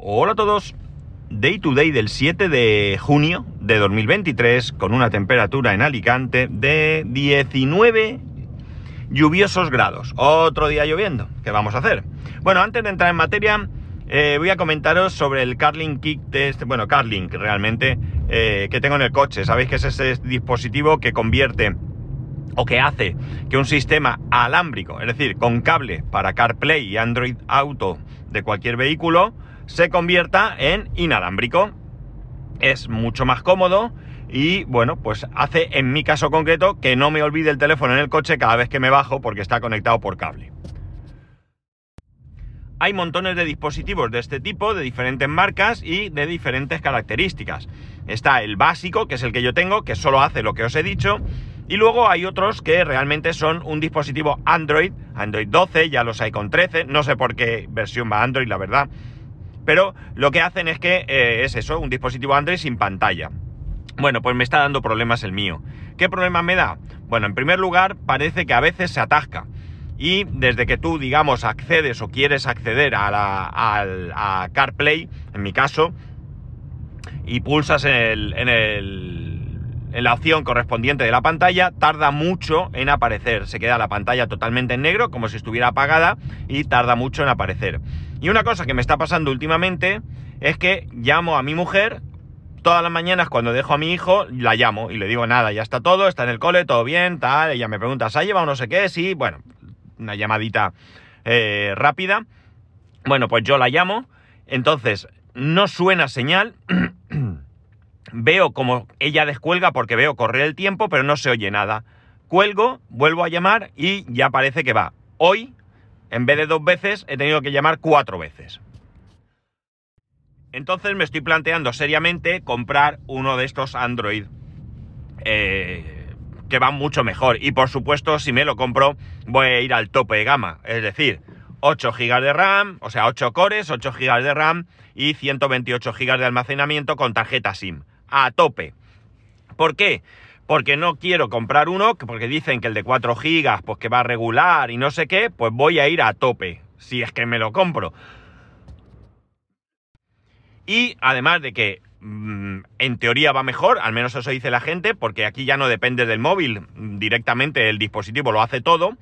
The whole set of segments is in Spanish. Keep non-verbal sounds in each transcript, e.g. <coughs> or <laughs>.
Hola a todos. Day to day del 7 de junio de 2023 con una temperatura en Alicante de 19 lluviosos grados. Otro día lloviendo. ¿Qué vamos a hacer? Bueno, antes de entrar en materia, eh, voy a comentaros sobre el Carlink Kick Test, bueno, Carlink realmente, eh, que tengo en el coche. Sabéis que es ese dispositivo que convierte o que hace que un sistema alámbrico, es decir, con cable para CarPlay y Android Auto de cualquier vehículo, se convierta en inalámbrico. Es mucho más cómodo y bueno, pues hace en mi caso concreto que no me olvide el teléfono en el coche cada vez que me bajo porque está conectado por cable. Hay montones de dispositivos de este tipo, de diferentes marcas y de diferentes características. Está el básico, que es el que yo tengo, que solo hace lo que os he dicho, y luego hay otros que realmente son un dispositivo Android, Android 12, ya los hay con 13, no sé por qué versión va Android, la verdad. Pero lo que hacen es que eh, es eso, un dispositivo Android sin pantalla. Bueno, pues me está dando problemas el mío. ¿Qué problema me da? Bueno, en primer lugar, parece que a veces se atasca. Y desde que tú, digamos, accedes o quieres acceder a, la, a CarPlay, en mi caso, y pulsas en el, en el la opción correspondiente de la pantalla, tarda mucho en aparecer. Se queda la pantalla totalmente en negro, como si estuviera apagada, y tarda mucho en aparecer. Y una cosa que me está pasando últimamente es que llamo a mi mujer todas las mañanas cuando dejo a mi hijo, la llamo y le digo nada, ya está todo, está en el cole, todo bien, tal. Ella me pregunta, ¿se ha llevado no sé qué? Sí, bueno, una llamadita eh, rápida. Bueno, pues yo la llamo, entonces no suena señal. Veo como ella descuelga porque veo correr el tiempo, pero no se oye nada. Cuelgo, vuelvo a llamar y ya parece que va. Hoy, en vez de dos veces, he tenido que llamar cuatro veces. Entonces me estoy planteando seriamente comprar uno de estos Android eh, que van mucho mejor. Y por supuesto, si me lo compro, voy a ir al tope de gama. Es decir, 8 GB de RAM, o sea, 8 cores, 8 GB de RAM y 128 GB de almacenamiento con tarjeta SIM a tope. ¿Por qué? Porque no quiero comprar uno, porque dicen que el de 4 gigas, pues que va a regular y no sé qué, pues voy a ir a tope, si es que me lo compro. Y además de que mm, en teoría va mejor, al menos eso dice la gente, porque aquí ya no depende del móvil, directamente el dispositivo lo hace todo.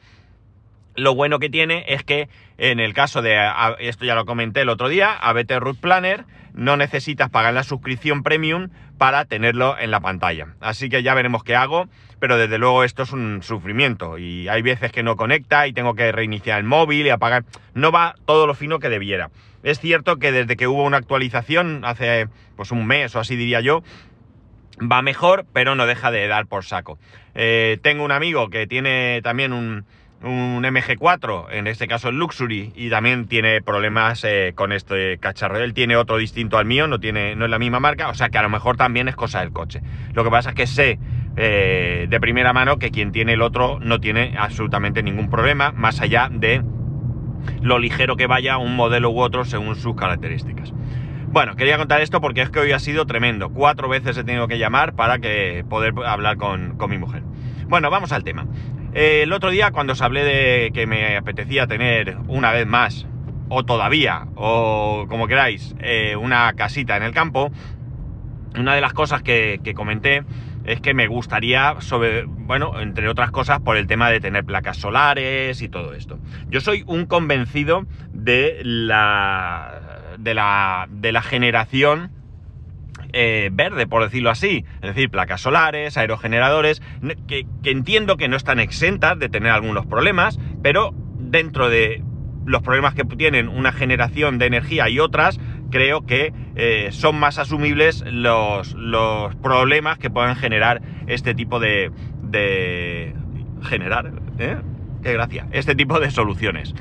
Lo bueno que tiene es que en el caso de, esto ya lo comenté el otro día, ABT Root Planner, no necesitas pagar la suscripción premium para tenerlo en la pantalla. Así que ya veremos qué hago, pero desde luego esto es un sufrimiento y hay veces que no conecta y tengo que reiniciar el móvil y apagar. No va todo lo fino que debiera. Es cierto que desde que hubo una actualización hace pues un mes o así diría yo, va mejor, pero no deja de dar por saco. Eh, tengo un amigo que tiene también un un MG4, en este caso el Luxury, y también tiene problemas eh, con este cacharro. Él tiene otro distinto al mío, no, tiene, no es la misma marca, o sea que a lo mejor también es cosa del coche. Lo que pasa es que sé eh, de primera mano que quien tiene el otro no tiene absolutamente ningún problema, más allá de lo ligero que vaya un modelo u otro según sus características. Bueno, quería contar esto porque es que hoy ha sido tremendo. Cuatro veces he tenido que llamar para que poder hablar con, con mi mujer. Bueno, vamos al tema. El otro día cuando os hablé de que me apetecía tener una vez más, o todavía, o como queráis, eh, una casita en el campo, una de las cosas que, comenté es que me gustaría, sobre, bueno, entre otras cosas, por el tema de tener placas solares y todo esto. Yo soy un convencido de la, de la, de la generación eh, verde, por decirlo así. Es decir, placas solares, aerogeneradores, que, entiendo que no están exentas de tener algunos problemas, pero dentro de los problemas que tienen una generación de energía y otras, creo que eh, son más asumibles los, los, problemas que puedan generar este tipo de... de generar, ¿eh? Qué gracia, este tipo de soluciones.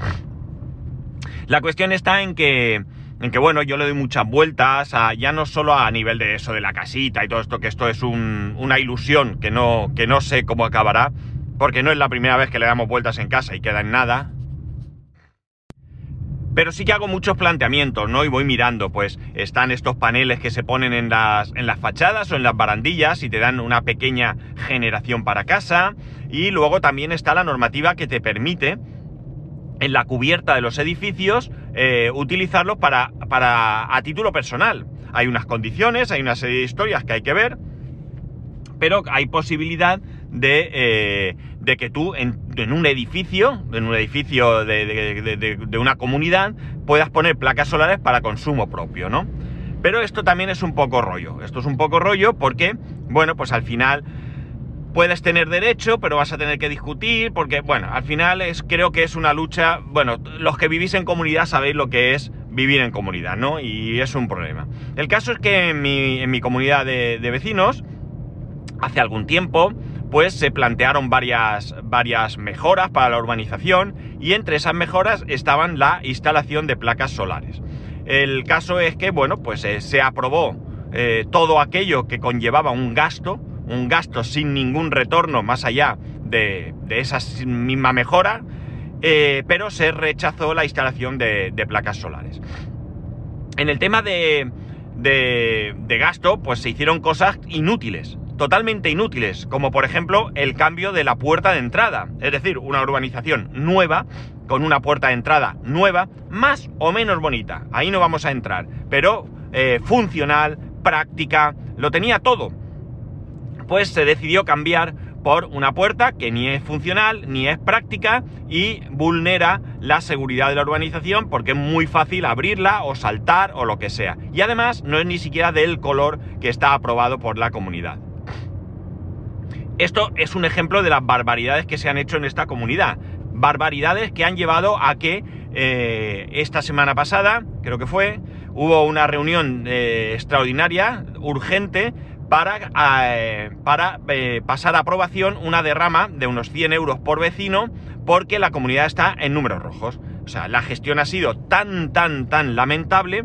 La cuestión está en que en que bueno, yo le doy muchas vueltas, ya no solo a nivel de eso, de la casita y todo esto, que esto es una ilusión que no, que no sé cómo acabará, porque no es la primera vez que le damos vueltas en casa y queda en nada. Pero sí que hago muchos planteamientos, ¿no? Y voy mirando, pues están estos paneles que se ponen en las, en las fachadas o en las barandillas y te dan una pequeña generación para casa. Y luego también está la normativa que te permite en la cubierta de los edificios eh, utilizarlos para para a título personal. Hay unas condiciones, hay una serie de historias que hay que ver, pero hay posibilidad de, eh, de que tú en, un edificio, en un edificio de, de, una comunidad, puedas poner placas solares para consumo propio, ¿no? Pero esto también es un poco rollo. Esto es un poco rollo porque, bueno, pues al final puedes tener derecho, pero vas a tener que discutir, porque, bueno, al final es, creo que es una lucha, bueno, los que vivís en comunidad sabéis lo que es vivir en comunidad, ¿no? Y es un problema. El caso es que en mi, comunidad de, vecinos, hace algún tiempo, pues se plantearon varias, varias mejoras para la urbanización y entre esas mejoras estaban la instalación de placas solares. El caso es que, bueno, pues eh, se aprobó eh, todo aquello que conllevaba un gasto, un gasto sin ningún retorno más allá de, esa misma mejora, eh, pero se rechazó la instalación de, placas solares. En el tema de, gasto, pues se hicieron cosas inútiles, totalmente inútiles, como por ejemplo el cambio de la puerta de entrada, es decir, una urbanización nueva, con una puerta de entrada nueva, más o menos bonita, ahí no vamos a entrar, pero eh, funcional, práctica, lo tenía todo pues se decidió cambiar por una puerta que ni es funcional, ni es práctica y vulnera la seguridad de la urbanización porque es muy fácil abrirla o saltar o lo que sea. Y además no es ni siquiera del color que está aprobado por la comunidad. Esto es un ejemplo de las barbaridades que se han hecho en esta comunidad. Barbaridades que han llevado a que eh, esta semana pasada, creo que fue, hubo una reunión eh, extraordinaria, urgente, para, eh, para eh, pasar a aprobación una derrama de unos 100 euros por vecino porque la comunidad está en números rojos. O sea, la gestión ha sido tan, tan, tan lamentable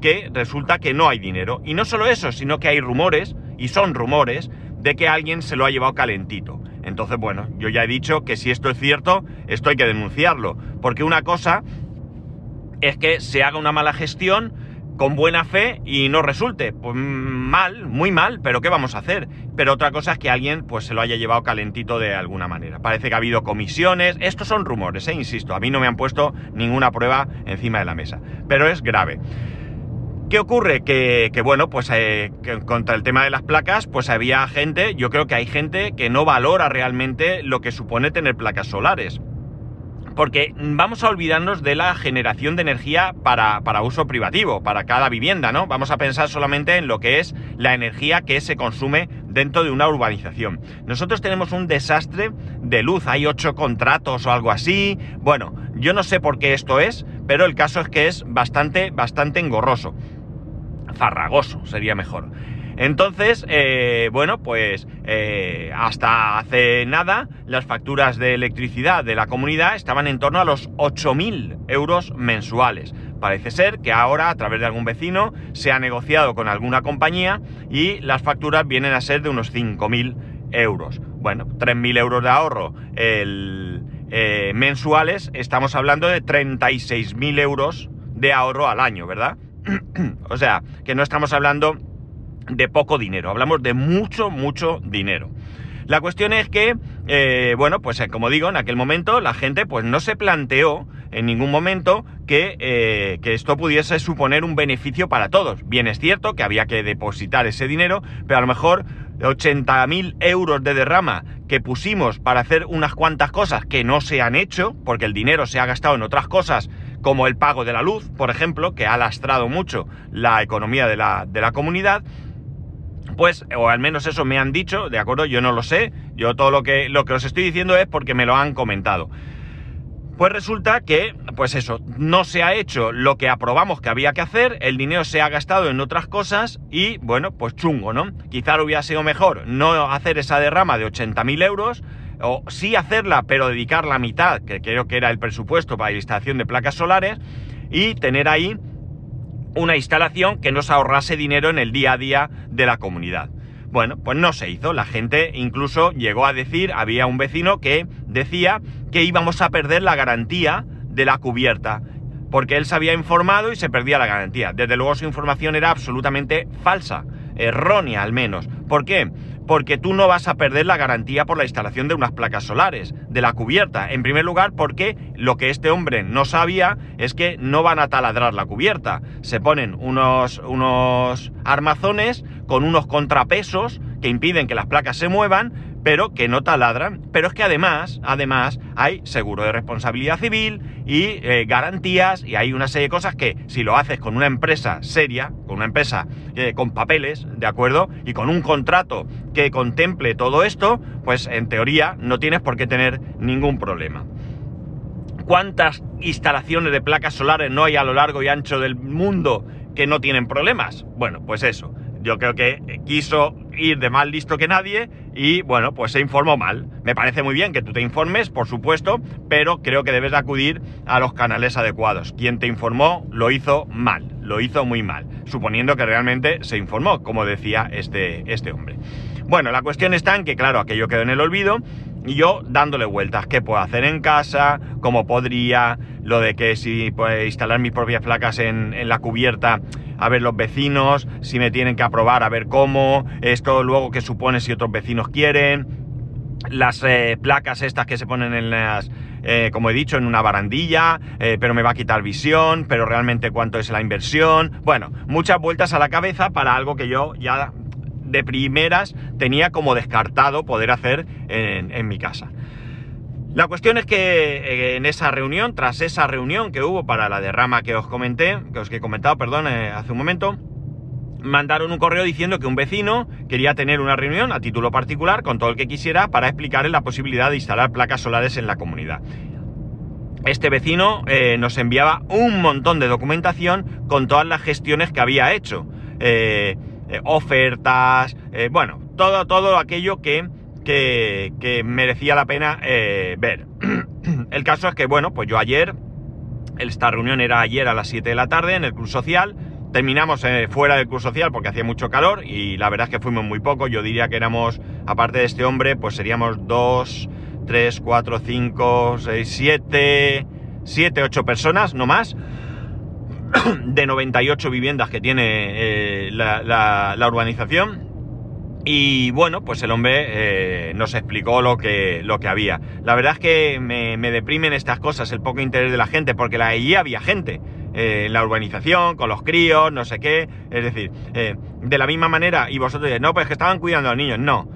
que resulta que no hay dinero. Y no solo eso, sino que hay rumores, y son rumores, de que alguien se lo ha llevado calentito. Entonces, bueno, yo ya he dicho que si esto es cierto, esto hay que denunciarlo. Porque una cosa es que se haga una mala gestión, con buena fe y no resulte. Pues mal, muy mal, pero ¿qué vamos a hacer? Pero otra cosa es que alguien pues se lo haya llevado calentito de alguna manera. Parece que ha habido comisiones, estos son rumores, ¿eh? insisto, a mí no me han puesto ninguna prueba encima de la mesa, pero es grave. ¿Qué ocurre? Que, bueno, pues eh, contra el tema de las placas, pues había gente, yo creo que hay gente que no valora realmente lo que supone tener placas solares porque vamos a olvidarnos de la generación de energía para, uso privativo, para cada vivienda, ¿no? Vamos a pensar solamente en lo que es la energía que se consume dentro de una urbanización. Nosotros tenemos un desastre de luz, hay ocho contratos o algo así. Bueno, yo no sé por qué esto es, pero el caso es que es bastante, bastante engorroso. Farragoso sería mejor. Entonces, eh, bueno, pues eh, hasta hace nada las facturas de electricidad de la comunidad estaban en torno a los 8.000 euros mensuales. Parece ser que ahora a través de algún vecino se ha negociado con alguna compañía y las facturas vienen a ser de unos 5.000 euros. Bueno, 3.000 euros de ahorro eh, mensuales, estamos hablando de 36.000 euros de ahorro al año, ¿verdad? <clears throat> o sea, que no estamos hablando de poco dinero, hablamos de mucho, mucho dinero. La cuestión es que, eh, bueno, pues eh, como digo, en aquel momento la gente pues no se planteó en ningún momento que, eh, que, esto pudiese suponer un beneficio para todos. Bien es cierto que había que depositar ese dinero, pero a lo mejor 80.000 euros de derrama que pusimos para hacer unas cuantas cosas que no se han hecho, porque el dinero se ha gastado en otras cosas como el pago de la luz, por ejemplo, que ha lastrado mucho la economía de la, de la comunidad, pues, o al menos eso me han dicho, ¿de acuerdo? Yo no lo sé, yo todo lo que, lo que os estoy diciendo es porque me lo han comentado. Pues resulta que, pues eso, no se ha hecho lo que aprobamos que había que hacer, el dinero se ha gastado en otras cosas y, bueno, pues chungo, ¿no? Quizá hubiera sido mejor no hacer esa derrama de 80.000 euros, o sí hacerla, pero dedicar la mitad, que creo que era el presupuesto para la instalación de placas solares, y tener ahí una instalación que nos ahorrase dinero en el día a día de la comunidad. Bueno, pues no se hizo. La gente incluso llegó a decir, había un vecino que decía que íbamos a perder la garantía de la cubierta, porque él se había informado y se perdía la garantía. Desde luego su información era absolutamente falsa, errónea al menos. ¿Por qué? Porque tú no vas a perder la garantía por la instalación de unas placas solares, de la cubierta. En primer lugar, porque lo que este hombre no sabía es que no van a taladrar la cubierta. Se ponen unos, unos armazones con unos contrapesos que impiden que las placas se muevan, pero que no taladran. Pero es que además, además, hay seguro de responsabilidad civil y eh, garantías y hay una serie de cosas que si lo haces con una empresa seria, con una empresa eh, con papeles, ¿de acuerdo? Y con un contrato que contemple todo esto, pues en teoría no tienes por qué tener ningún problema. ¿Cuántas instalaciones de placas solares no hay a lo largo y ancho del mundo que no tienen problemas? Bueno, pues eso. Yo creo que quiso ir de más listo que nadie y bueno, pues se informó mal. Me parece muy bien que tú te informes, por supuesto, pero creo que debes de acudir a los canales adecuados. Quien te informó lo hizo mal, lo hizo muy mal, suponiendo que realmente se informó, como decía este, este hombre. Bueno, la cuestión está en que, claro, aquello quedó en el olvido y yo dándole vueltas, qué puedo hacer en casa, cómo podría, lo de que si puedo instalar mis propias placas en la cubierta a ver los vecinos, si me tienen que aprobar, a ver cómo, esto luego que supone si otros vecinos quieren, las eh, placas estas que se ponen en las, eh, como he dicho, en una barandilla, eh, pero me va a quitar visión, pero realmente cuánto es la inversión, bueno, muchas vueltas a la cabeza para algo que yo ya de primeras tenía como descartado poder hacer en, en mi casa. La cuestión es que eh, en esa reunión, tras esa reunión que hubo para la derrama que os comenté, que os he comentado, perdón, eh, hace un momento, mandaron un correo diciendo que un vecino quería tener una reunión a título particular con todo el que quisiera para explicarle la posibilidad de instalar placas solares en la comunidad. Este vecino eh, nos enviaba un montón de documentación con todas las gestiones que había hecho. ofertas, bueno, todo, todo aquello que que, merecía la pena eh, ver. <clears throat> el caso es que, bueno, pues yo ayer, esta reunión era ayer a las 7 de la tarde en el Club Social, terminamos eh, fuera del Club Social porque hacía mucho calor y la verdad es que fuimos muy poco, yo diría que éramos, aparte de este hombre, pues seríamos 2, 3, 4, 5, 6, 7, 7, 8 personas, no más <clears throat> de 98 viviendas que tiene eh, la urbanización y bueno, pues el hombre eh, nos explicó lo que, lo que había. La verdad es que me, deprimen estas cosas, el poco interés de la gente, porque la, allí había gente eh, en la urbanización, con los críos, no sé qué. Es decir, eh, de la misma manera, y vosotros diréis, no, pues que estaban cuidando a los niños. No,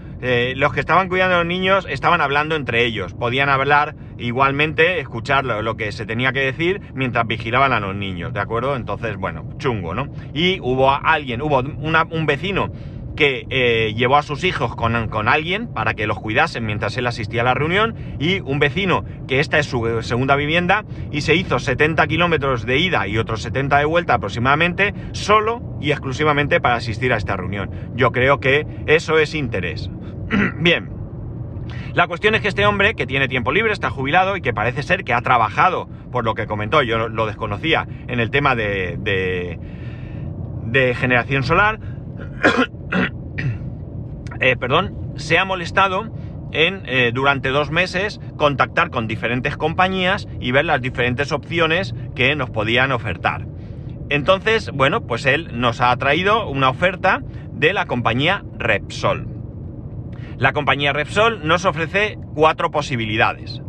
los que estaban cuidando a los niños estaban hablando entre ellos. Podían hablar igualmente, escuchar lo, que se tenía que decir mientras vigilaban a los niños, ¿de acuerdo? Entonces, bueno, chungo, ¿no? Y hubo alguien, hubo un vecino que eh, llevó a sus hijos con, con, alguien para que los cuidasen mientras él asistía a la reunión y un vecino que esta es su segunda vivienda y se hizo 70 kilómetros de ida y otros 70 de vuelta aproximadamente solo y exclusivamente para asistir a esta reunión. Yo creo que eso es interés. <clears throat> Bien. La cuestión es que este hombre, que tiene tiempo libre, está jubilado y que parece ser que ha trabajado, por lo que comentó, yo lo desconocía, en el tema de, de, de generación solar, <coughs> eh, perdón, se ha molestado en eh, durante dos meses contactar con diferentes compañías y ver las diferentes opciones que nos podían ofertar. Entonces, bueno, pues él nos ha traído una oferta de la compañía Repsol. La compañía Repsol nos ofrece cuatro posibilidades.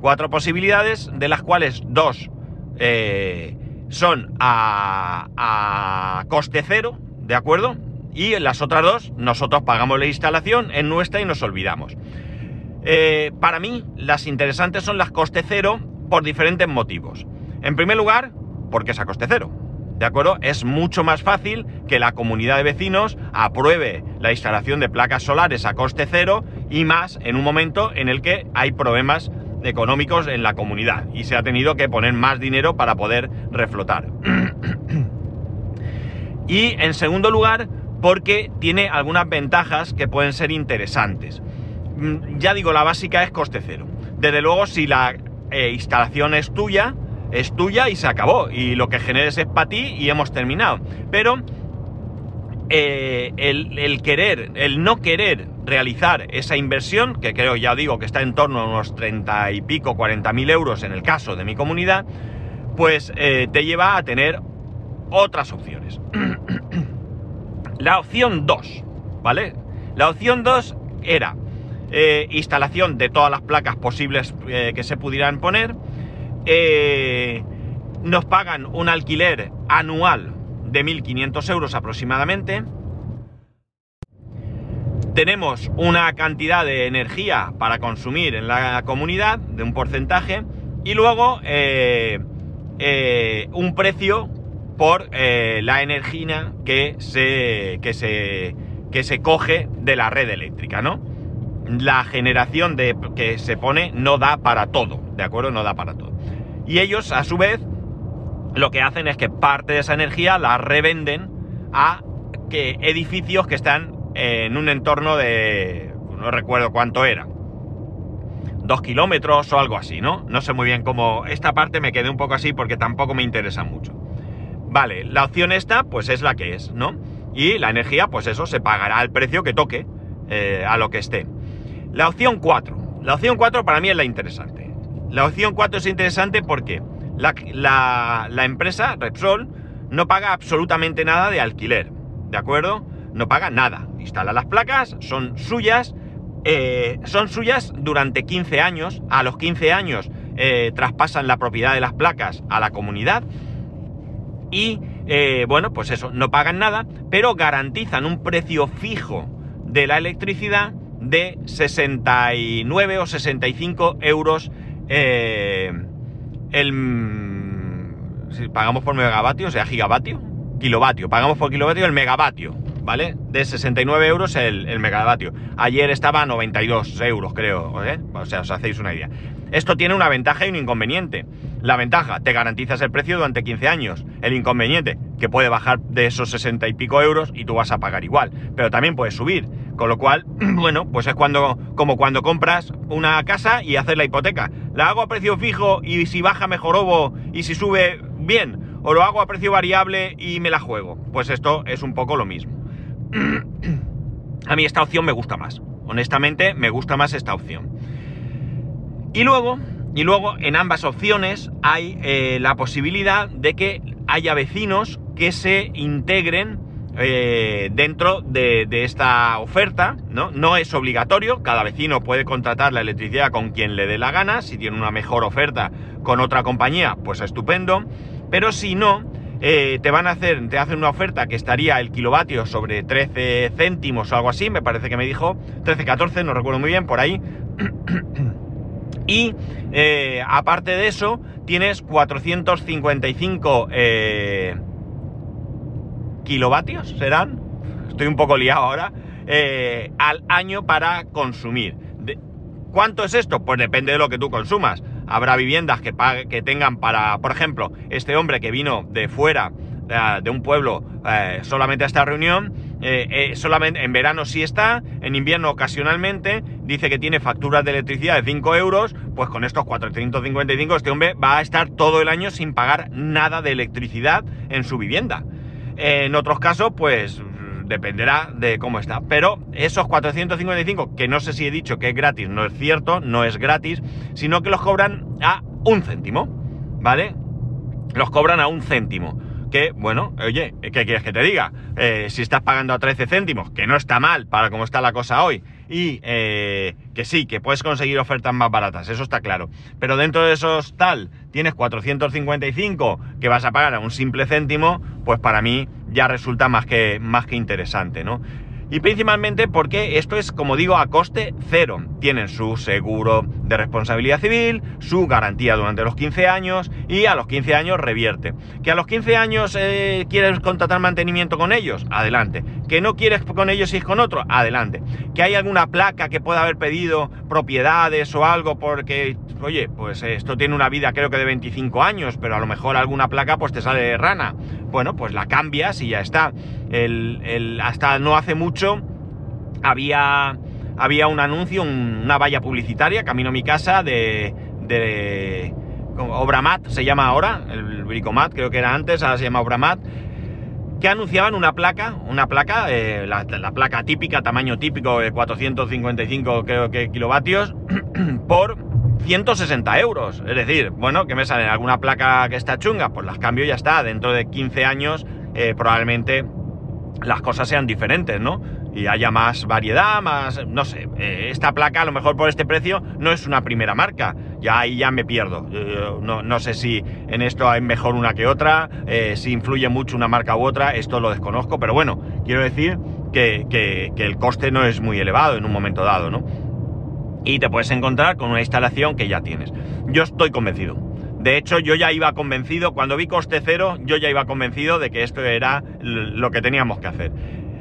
Cuatro posibilidades de las cuales dos eh, son a, a coste cero, ¿de acuerdo? Y las otras dos, nosotros pagamos la instalación en nuestra y nos olvidamos. Eh, para mí, las interesantes son las coste cero por diferentes motivos. En primer lugar, porque es a coste cero. ¿De acuerdo? Es mucho más fácil que la comunidad de vecinos apruebe la instalación de placas solares a coste cero y más en un momento en el que hay problemas económicos en la comunidad y se ha tenido que poner más dinero para poder reflotar. <clears throat> y en segundo lugar, porque tiene algunas ventajas que pueden ser interesantes. Mm, ya digo, la básica es coste cero. Desde luego, si la eh, instalación es tuya, es tuya y se acabó. Y lo que generes es para ti y hemos terminado. Pero eh, el, querer, el no querer realizar esa inversión, que creo, ya digo, que está en torno a unos 30 y pico, 40 mil euros en el caso de mi comunidad, pues eh, te lleva a tener otras opciones. <clears throat> La opción 2, ¿vale? La opción 2 era eh, instalación de todas las placas posibles eh, que se pudieran poner. Eh, nos pagan un alquiler anual de 1.500 euros aproximadamente. Tenemos una cantidad de energía para consumir en la comunidad de un porcentaje y luego un precio por la energía que se, que, se, que se coge de la red eléctrica, ¿no? la generación de, que se pone no da para todo, ¿de acuerdo? No da para todo. Y ellos, a su vez, lo que hacen es que parte de esa energía la revenden a que edificios que están en un entorno de... no recuerdo cuánto era. Dos kilómetros o algo así, ¿no? No sé muy bien cómo... Esta parte me quedé un poco así porque tampoco me interesa mucho. Vale, la opción esta, pues es la que es, ¿no? Y la energía, pues eso, se pagará al precio que toque, eh, a lo que esté. La opción 4. La opción 4 para mí es la interesante. La opción 4 es interesante porque la, empresa, Repsol, no paga absolutamente nada de alquiler. ¿De acuerdo? No paga nada. Instala las placas, son suyas. Eh, son suyas durante 15 años. A los 15 años eh, traspasan la propiedad de las placas a la comunidad. Y eh, bueno, pues eso, no pagan nada, pero garantizan un precio fijo de la electricidad de 69 o 65 euros eh, el, si pagamos por megavatio, o sea, gigavatio, kilovatio, pagamos por kilovatio el megavatio, ¿vale? De 69 euros el, el megavatio. Ayer estaba a 92 euros, creo, ¿eh? o sea, os hacéis una idea. Esto tiene una ventaja y un inconveniente. La ventaja, te garantizas el precio durante 15 años. El inconveniente, que puede bajar de esos 60 y pico euros y tú vas a pagar igual. Pero también puede subir. Con lo cual, <clears throat> bueno, pues es cuando, como cuando compras una casa y haces la hipoteca. La hago a precio fijo y si baja mejor y si sube, bien. O lo hago a precio variable y me la juego. Pues esto es un poco lo mismo. <clears throat> a mí esta opción me gusta más. Honestamente, me gusta más esta opción. Y luego, y luego en ambas opciones hay eh, la posibilidad de que haya vecinos que se integren eh, dentro de, esta oferta, ¿no? No es obligatorio, cada vecino puede contratar la electricidad con quien le dé la gana, si tiene una mejor oferta con otra compañía, pues estupendo, pero si no, eh, te van a hacer, te hacen una oferta que estaría el kilovatio sobre 13 céntimos o algo así, me parece que me dijo, 13, 14, no recuerdo muy bien, por ahí. <clears throat> Y eh, aparte de eso, tienes 455 eh, kilovatios, ¿serán? Estoy un poco liado ahora. Eh, al año para consumir. ¿Cuánto es esto? Pues depende de lo que tú consumas. Habrá viviendas que, que tengan para, por ejemplo, este hombre que vino de fuera de un pueblo solamente a esta reunión, eh, eh, solamente en verano sí está, en invierno ocasionalmente, dice que tiene facturas de electricidad de 5 euros, pues con estos 455 este hombre va a estar todo el año sin pagar nada de electricidad en su vivienda. en otros casos, pues dependerá de cómo está. Pero esos 455, que no sé si he dicho que es gratis, no es cierto, no es gratis, sino que los cobran a un céntimo, ¿vale? Los cobran a un céntimo que, bueno, oye, ¿qué quieres que te diga? Eh, si estás pagando a 13 céntimos, que no está mal para cómo está la cosa hoy, y eh, que sí, que puedes conseguir ofertas más baratas, eso está claro. Pero dentro de esos tal, tienes 455 que vas a pagar a un simple céntimo, pues para mí ya resulta más que, más que interesante, ¿no? Y principalmente porque esto es, como digo, a coste cero. Tienen su seguro de responsabilidad civil, su garantía durante los 15 años y a los 15 años revierte. Que a los 15 años eh, quieres contratar mantenimiento con ellos, adelante. Que no quieres con ellos es con otro, adelante. Que hay alguna placa que pueda haber pedido propiedades o algo porque, oye, pues esto tiene una vida creo que de 25 años, pero a lo mejor alguna placa pues te sale de rana. Bueno, pues la cambias y ya está. El, hasta no hace mucho había, había un anuncio, una valla publicitaria, camino a mi casa, de, de Obramat, se llama ahora, el Bricomat creo que era antes, ahora se llama Obramat, que anunciaban una placa, una placa, eh, la, placa típica, tamaño típico de 455 creo que kilovatios, <clears throat> por 160 euros. Es decir, bueno, que me sale alguna placa que está chunga, pues las cambio y ya está. Dentro de 15 años eh, probablemente las cosas sean diferentes, ¿no? Y, haya más variedad, más, no sé, eh, esta placa a lo mejor por este precio no es una primera marca, ya ahí ya me pierdo, no, no, sé si en esto hay mejor una que otra, eh, si influye mucho una marca u otra, esto lo desconozco, pero bueno, quiero decir que, que el coste no es muy elevado en un momento dado, ¿no? Y te puedes encontrar con una instalación que ya tienes. Yo estoy convencido. De hecho, yo ya iba convencido, cuando vi coste cero, yo ya iba convencido de que esto era lo que teníamos que hacer.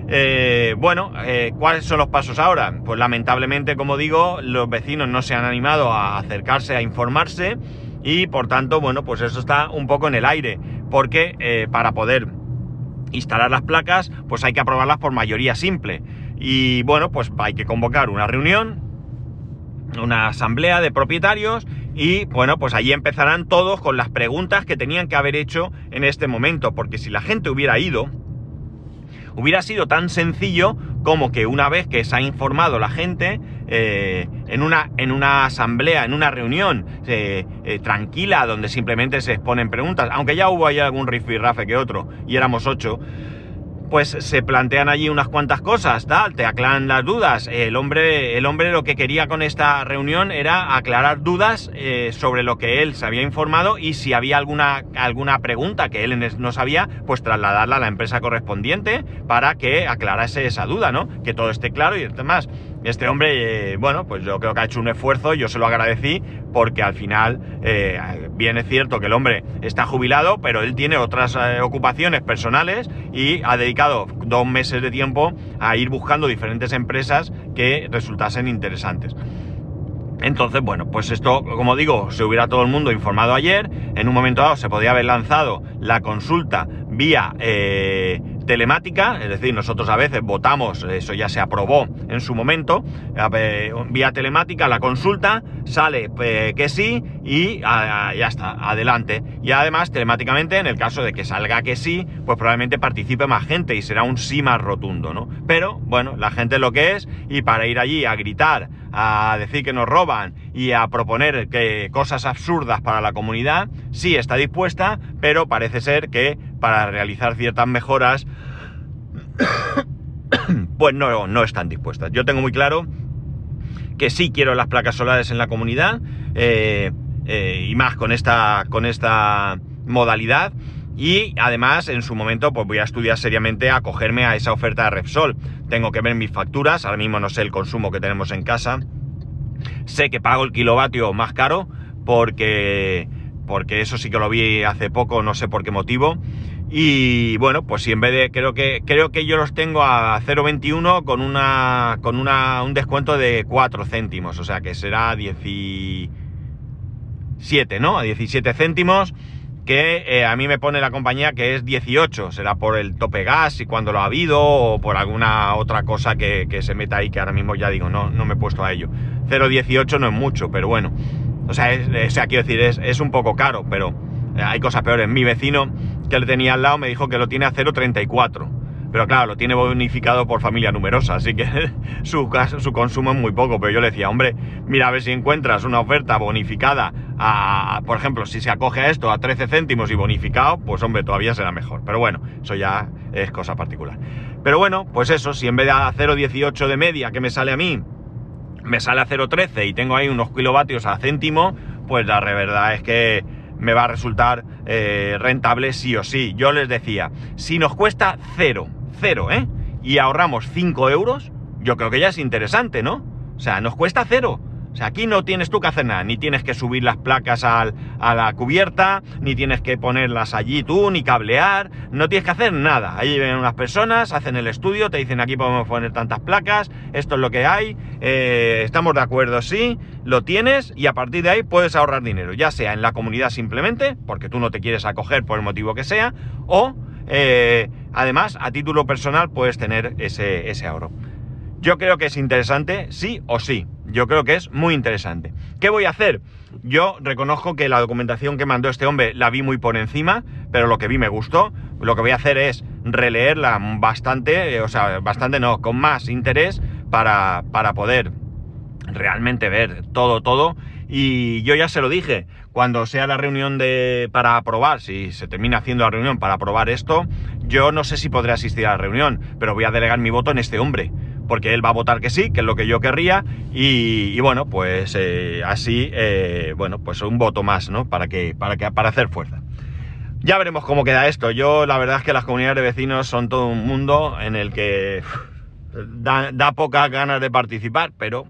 Eh, bueno, eh, ¿cuáles son los pasos ahora? Pues lamentablemente, como digo, los vecinos no se han animado a acercarse a informarse y por tanto, bueno, pues eso está un poco en el aire, porque eh, para poder instalar las placas, pues hay que aprobarlas por mayoría simple. Y bueno, pues hay que convocar una reunión, una asamblea de propietarios y bueno, pues allí empezarán todos con las preguntas que tenían que haber hecho en este momento, porque si la gente hubiera ido, hubiera sido tan sencillo como que una vez que se ha informado la gente, eh, en, una, en una asamblea, en una reunión eh, eh, tranquila, donde simplemente se exponen preguntas, aunque ya hubo ahí algún rifirrafe que otro, y éramos ocho, pues se plantean allí unas cuantas cosas, tal, te aclaran las dudas. El hombre, el hombre lo que quería con esta reunión era aclarar dudas eh, sobre lo que él se había informado y si había alguna, alguna pregunta que él no sabía, pues trasladarla a la empresa correspondiente para que aclarase esa duda, ¿no? Que todo esté claro y demás. Este hombre, eh, bueno, pues yo creo que ha hecho un esfuerzo, yo se lo agradecí, porque al final, eh, bien es cierto que el hombre está jubilado, pero él tiene otras eh, ocupaciones personales y ha dedicado dos meses de tiempo a ir buscando diferentes empresas que resultasen interesantes. Entonces, bueno, pues esto, como digo, se hubiera todo el mundo informado ayer. En un momento dado se podía haber lanzado la consulta vía telemática, es decir, nosotros a veces votamos, eso ya se aprobó en su momento, vía telemática la consulta, sale eh, que sí y ah, ya está, adelante. Y además, telemáticamente, en el caso de que salga que sí, pues probablemente participe más gente y será un sí más rotundo, ¿no? Pero, bueno, la gente es lo que es y para ir allí a gritar, a decir que nos roban y a proponer que cosas absurdas para la comunidad, sí está dispuesta, pero parece ser que para realizar ciertas mejoras, <coughs> pues no, no están dispuestas. Yo tengo muy claro que sí quiero las placas solares en la comunidad eh, eh, y más con esta, con esta modalidad. Y además, en su momento, pues voy a estudiar seriamente acogerme a esa oferta de Repsol. Tengo que ver mis facturas, ahora mismo no sé el consumo que tenemos en casa. Sé que pago el kilovatio más caro porque, porque eso sí que lo vi hace poco, no sé por qué motivo. Y bueno, pues si en vez de, creo que, creo que yo los tengo a 0,21 con una, con una, un descuento de 4 céntimos, o sea que será 17, ¿no? A 17 céntimos, que eh, a mí me pone la compañía que es 18, será por el tope gas y cuando lo ha habido o por alguna otra cosa que, se meta ahí que ahora mismo ya digo, no, no me he puesto a ello. 0,18 no es mucho, pero bueno, o sea, sea quiero decir, es, es un poco caro, pero eh, hay cosas peores. Mi vecino que le tenía al lado me dijo que lo tiene a 0,34. Pero claro, lo tiene bonificado por familia numerosa, así que <laughs> su, su consumo es muy poco. Pero yo le decía, hombre, mira a ver si encuentras una oferta bonificada a, por ejemplo, si se acoge a esto a 13 céntimos y bonificado, pues hombre, todavía será mejor. Pero bueno, eso ya es cosa particular. Pero bueno, pues eso, si en vez de a 0,18 de media que me sale a mí, me sale a 0,13 y tengo ahí unos kilovatios a céntimo, pues la verdad es que me va a resultar eh, rentable sí o sí. Yo les decía, si nos cuesta cero, cero, ¿eh? Y ahorramos 5 euros, yo creo que ya es interesante, ¿no? O sea, nos cuesta cero. O sea, aquí no tienes tú que hacer nada, ni tienes que subir las placas a la cubierta, ni tienes que ponerlas allí tú, ni cablear, no tienes que hacer nada. Ahí vienen unas personas, hacen el estudio, te dicen aquí podemos poner tantas placas, esto es lo que hay, eh, estamos de acuerdo, sí, lo tienes y a partir de ahí puedes ahorrar dinero, ya sea en la comunidad simplemente, porque tú no te quieres acoger por el motivo que sea, o eh, además a título personal puedes tener ese, ese ahorro. Yo creo que es interesante, sí o sí. Yo creo que es muy interesante. ¿Qué voy a hacer? Yo reconozco que la documentación que mandó este hombre la vi muy por encima, pero lo que vi me gustó. Lo que voy a hacer es releerla bastante, eh, o sea, bastante no, con más interés para, para poder realmente ver todo, todo. Y yo ya se lo dije, cuando sea la reunión de, para aprobar, si se termina haciendo la reunión para aprobar esto, yo no sé si podré asistir a la reunión, pero voy a delegar mi voto en este hombre porque él va a votar que sí, que es lo que yo querría, y, bueno, pues eh, así, eh, bueno, pues un voto más, ¿no? Para que, para que, para hacer fuerza. Ya veremos cómo queda esto. Yo, la verdad es que las comunidades de vecinos son todo un mundo en el que <sighs> da, da pocas ganas de participar, pero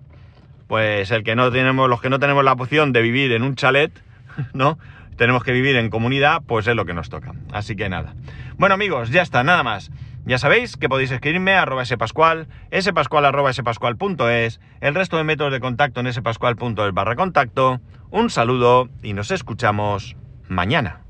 pues el que no tenemos, los que no tenemos la opción de vivir en un chalet, <laughs> ¿no? Tenemos que vivir en comunidad, pues es lo que nos toca. Así que nada. Bueno amigos, ya está, nada más. Ya sabéis que podéis escribirme a arroba spascual, spascual arroba spascual.es, el resto de métodos de contacto en spascual.es barra contacto. Un saludo y nos escuchamos mañana.